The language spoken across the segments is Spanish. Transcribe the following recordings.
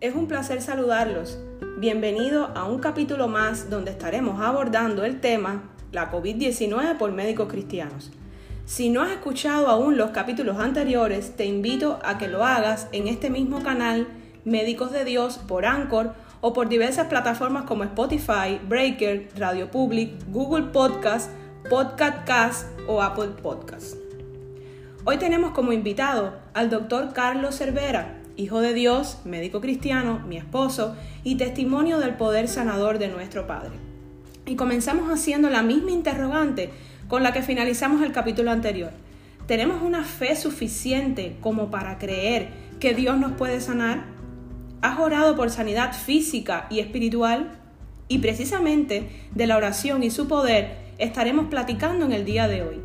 Es un placer saludarlos. Bienvenido a un capítulo más donde estaremos abordando el tema la COVID-19 por médicos cristianos. Si no has escuchado aún los capítulos anteriores, te invito a que lo hagas en este mismo canal Médicos de Dios por Anchor o por diversas plataformas como Spotify, Breaker, Radio Public, Google Podcast, Podcast Cast o Apple Podcast. Hoy tenemos como invitado al doctor Carlos Cervera, hijo de Dios, médico cristiano, mi esposo y testimonio del poder sanador de nuestro Padre. Y comenzamos haciendo la misma interrogante con la que finalizamos el capítulo anterior. ¿Tenemos una fe suficiente como para creer que Dios nos puede sanar? ¿Has orado por sanidad física y espiritual? Y precisamente de la oración y su poder estaremos platicando en el día de hoy.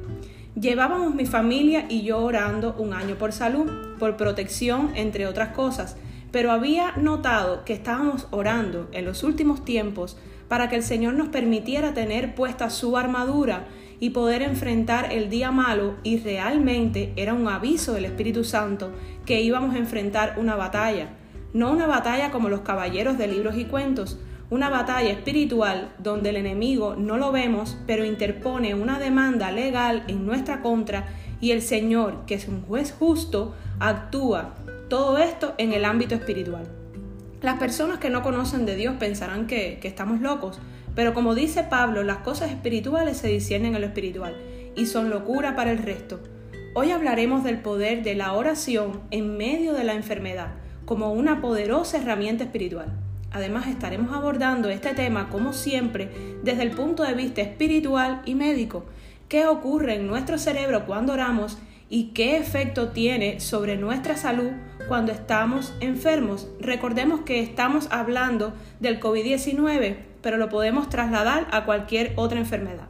Llevábamos mi familia y yo orando un año por salud, por protección, entre otras cosas, pero había notado que estábamos orando en los últimos tiempos para que el Señor nos permitiera tener puesta su armadura y poder enfrentar el día malo y realmente era un aviso del Espíritu Santo que íbamos a enfrentar una batalla, no una batalla como los caballeros de libros y cuentos, una batalla espiritual donde el enemigo no lo vemos, pero interpone una demanda legal en nuestra contra y el Señor, que es un juez justo, actúa. Todo esto en el ámbito espiritual. Las personas que no conocen de Dios pensarán que, que estamos locos, pero como dice Pablo, las cosas espirituales se disciernen en lo espiritual y son locura para el resto. Hoy hablaremos del poder de la oración en medio de la enfermedad como una poderosa herramienta espiritual. Además estaremos abordando este tema, como siempre, desde el punto de vista espiritual y médico. ¿Qué ocurre en nuestro cerebro cuando oramos y qué efecto tiene sobre nuestra salud cuando estamos enfermos? Recordemos que estamos hablando del COVID-19, pero lo podemos trasladar a cualquier otra enfermedad.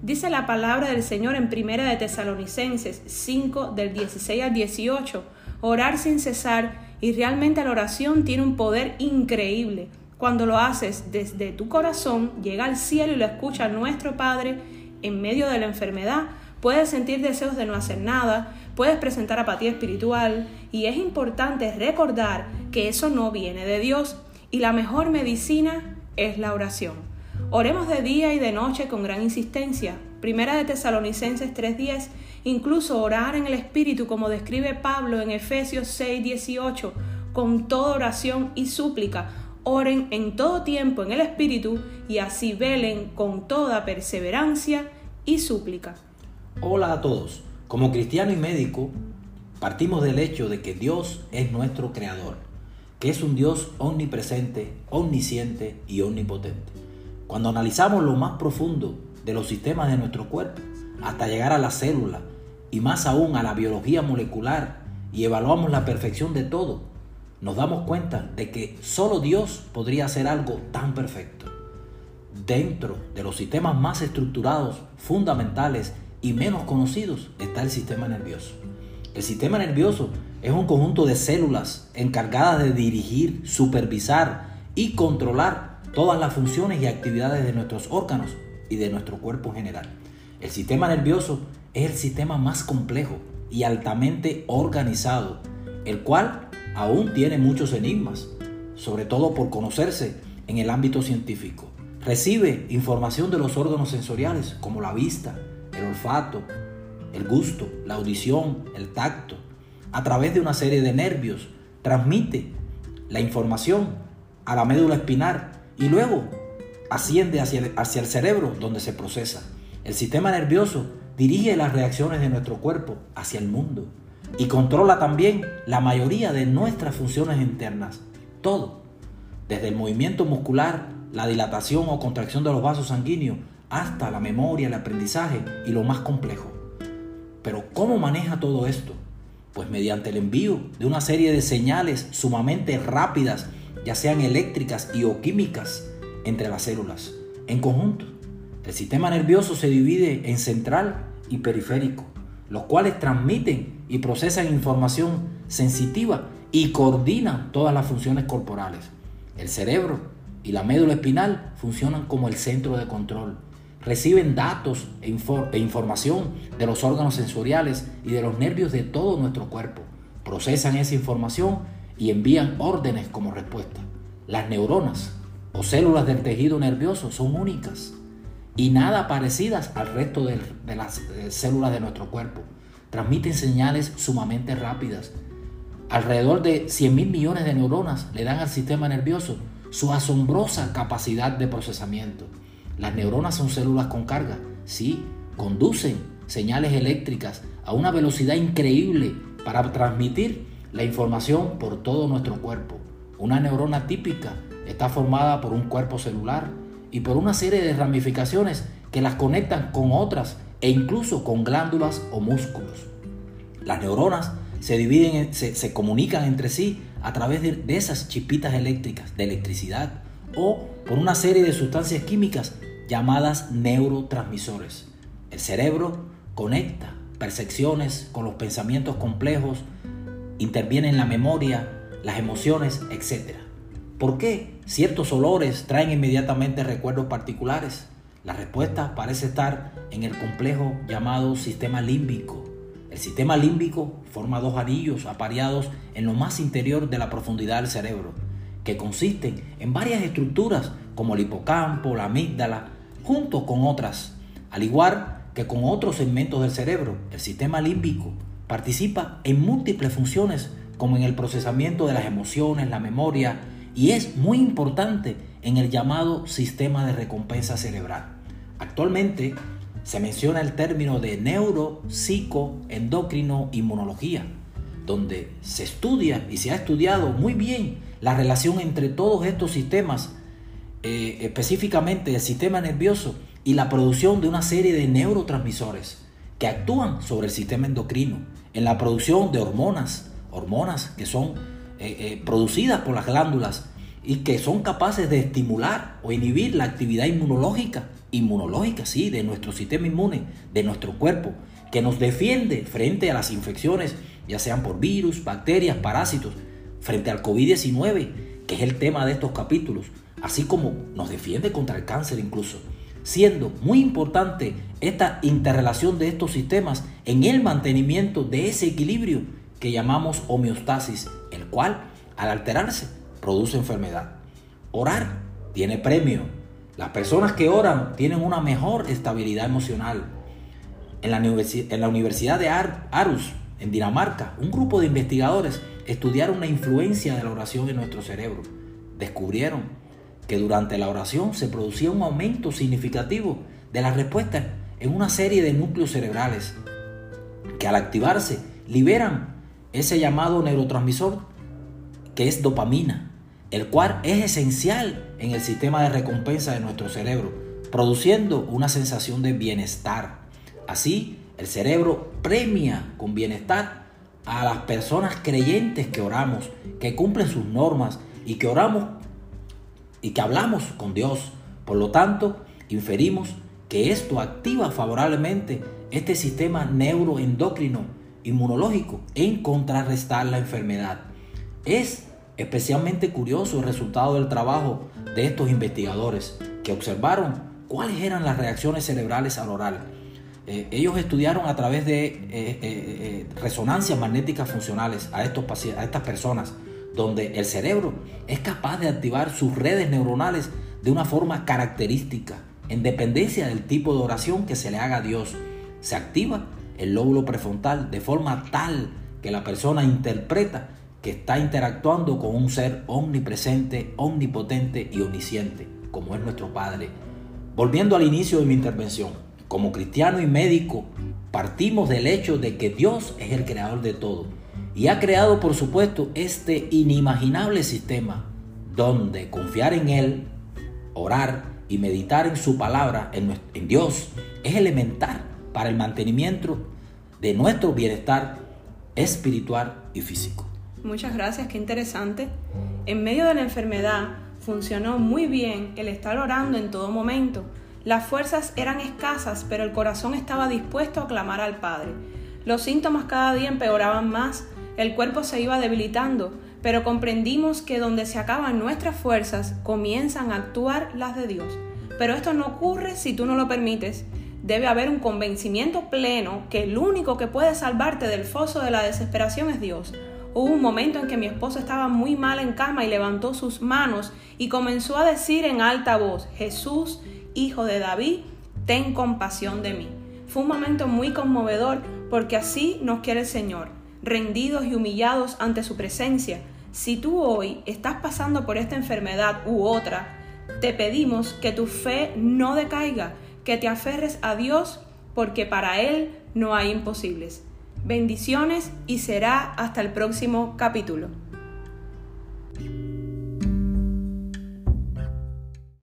Dice la palabra del Señor en Primera de Tesalonicenses 5 del 16 al 18, orar sin cesar y realmente la oración tiene un poder increíble. Cuando lo haces desde tu corazón, llega al cielo y lo escucha nuestro Padre en medio de la enfermedad. Puedes sentir deseos de no hacer nada, puedes presentar apatía espiritual y es importante recordar que eso no viene de Dios y la mejor medicina es la oración. Oremos de día y de noche con gran insistencia. Primera de Tesalonicenses 3:10 incluso orar en el Espíritu, como describe Pablo en Efesios 6, 18, con toda oración y súplica. Oren en todo tiempo en el Espíritu y así velen con toda perseverancia y súplica. Hola a todos. Como cristiano y médico, partimos del hecho de que Dios es nuestro creador, que es un Dios omnipresente, omnisciente y omnipotente. Cuando analizamos lo más profundo de los sistemas de nuestro cuerpo, hasta llegar a la célula, y más aún a la biología molecular y evaluamos la perfección de todo, nos damos cuenta de que solo Dios podría hacer algo tan perfecto. Dentro de los sistemas más estructurados, fundamentales y menos conocidos está el sistema nervioso. El sistema nervioso es un conjunto de células encargadas de dirigir, supervisar y controlar todas las funciones y actividades de nuestros órganos y de nuestro cuerpo en general. El sistema nervioso es el sistema más complejo y altamente organizado, el cual aún tiene muchos enigmas, sobre todo por conocerse en el ámbito científico. Recibe información de los órganos sensoriales como la vista, el olfato, el gusto, la audición, el tacto. A través de una serie de nervios transmite la información a la médula espinal y luego asciende hacia hacia el cerebro donde se procesa. El sistema nervioso dirige las reacciones de nuestro cuerpo hacia el mundo y controla también la mayoría de nuestras funciones internas. Todo, desde el movimiento muscular, la dilatación o contracción de los vasos sanguíneos, hasta la memoria, el aprendizaje y lo más complejo. Pero ¿cómo maneja todo esto? Pues mediante el envío de una serie de señales sumamente rápidas, ya sean eléctricas y o químicas, entre las células, en conjunto. El sistema nervioso se divide en central y periférico, los cuales transmiten y procesan información sensitiva y coordinan todas las funciones corporales. El cerebro y la médula espinal funcionan como el centro de control. Reciben datos e, e información de los órganos sensoriales y de los nervios de todo nuestro cuerpo. Procesan esa información y envían órdenes como respuesta. Las neuronas o células del tejido nervioso son únicas y nada parecidas al resto de, las eh, células de nuestro cuerpo. Transmiten señales sumamente rápidas. Alrededor de 100 mil millones de neuronas le dan al sistema nervioso su asombrosa capacidad de procesamiento. Las neuronas son células con carga, sí, conducen señales eléctricas a una velocidad increíble para transmitir la información por todo nuestro cuerpo. Una neurona típica está formada por un cuerpo celular y por una serie de ramificaciones que las conectan con otras e incluso con glándulas o músculos. Las neuronas se dividen, se, comunican entre sí a través de, de esas chispitas eléctricas, de electricidad, o por una serie de sustancias químicas llamadas neurotransmisores. El cerebro conecta percepciones con los pensamientos complejos, interviene en la memoria, las emociones, etc. ¿Por qué ciertos olores traen inmediatamente recuerdos particulares? La respuesta parece estar en el complejo llamado sistema límbico. El sistema límbico forma dos anillos apareados en lo más interior de la profundidad del cerebro, que consisten en varias estructuras como el hipocampo, la amígdala, junto con otras. Al igual que con otros segmentos del cerebro, el sistema límbico participa en múltiples funciones como en el procesamiento de las emociones, la memoria, y es muy importante en el llamado sistema de recompensa cerebral. Actualmente se menciona el término de neuro, endocrino, inmunología, donde se estudia y se ha estudiado muy bien la relación entre todos estos sistemas, eh, específicamente el sistema nervioso y la producción de una serie de neurotransmisores que actúan sobre el sistema endocrino, en la producción de hormonas, hormonas que son eh, eh, producidas por las glándulas y que son capaces de estimular o inhibir la actividad inmunológica, inmunológica, sí, de nuestro sistema inmune, de nuestro cuerpo, que nos defiende frente a las infecciones, ya sean por virus, bacterias, parásitos, frente al COVID-19, que es el tema de estos capítulos, así como nos defiende contra el cáncer incluso, siendo muy importante esta interrelación de estos sistemas en el mantenimiento de ese equilibrio llamamos homeostasis, el cual al alterarse produce enfermedad. Orar tiene premio. Las personas que oran tienen una mejor estabilidad emocional. En la, Universidad de Arus, en Dinamarca, un grupo de investigadores estudiaron la influencia de la oración en nuestro cerebro. Descubrieron que durante la oración se producía un aumento significativo de la respuesta en una serie de núcleos cerebrales que al activarse liberan ese llamado neurotransmisor que es dopamina, el cual es esencial en el sistema de recompensa de nuestro cerebro, produciendo una sensación de bienestar. Así, el cerebro premia con bienestar a las personas creyentes que oramos, que cumplen sus normas y que oramos y que hablamos con Dios. Por lo tanto, inferimos que esto activa favorablemente este sistema neuroendocrino inmunológico en contrarrestar la enfermedad. Es especialmente curioso el resultado del trabajo de estos investigadores que observaron cuáles eran las reacciones cerebrales al oral. Eh, ellos estudiaron a través de eh, eh, resonancias magnéticas funcionales a, estos a estas personas, donde el cerebro es capaz de activar sus redes neuronales de una forma característica, en dependencia del tipo de oración que se le haga a Dios. Se activa el lóbulo prefrontal de forma tal que la persona interpreta que está interactuando con un ser omnipresente, omnipotente y omnisciente, como es nuestro Padre. Volviendo al inicio de mi intervención, como cristiano y médico, partimos del hecho de que Dios es el creador de todo y ha creado, por supuesto, este inimaginable sistema donde confiar en Él, orar y meditar en su palabra, en, Dios, es elemental para el mantenimiento de nuestro bienestar espiritual y físico. Muchas gracias, qué interesante. En medio de la enfermedad funcionó muy bien el estar orando en todo momento. Las fuerzas eran escasas, pero el corazón estaba dispuesto a clamar al Padre. Los síntomas cada día empeoraban más, el cuerpo se iba debilitando, pero comprendimos que donde se acaban nuestras fuerzas, comienzan a actuar las de Dios. Pero esto no ocurre si tú no lo permites debe haber un convencimiento pleno que el único que puede salvarte del foso de la desesperación es Dios. Hubo un momento en que mi esposo estaba muy mal en cama y levantó sus manos y comenzó a decir en alta voz, Jesús, hijo de David, ten compasión de mí. Fue un momento muy conmovedor porque así nos quiere el Señor, rendidos y humillados ante su presencia. Si tú hoy estás pasando por esta enfermedad u otra, te pedimos que tu fe no decaiga, que te aferres a Dios porque para Él no hay imposibles. Bendiciones y será hasta el próximo capítulo.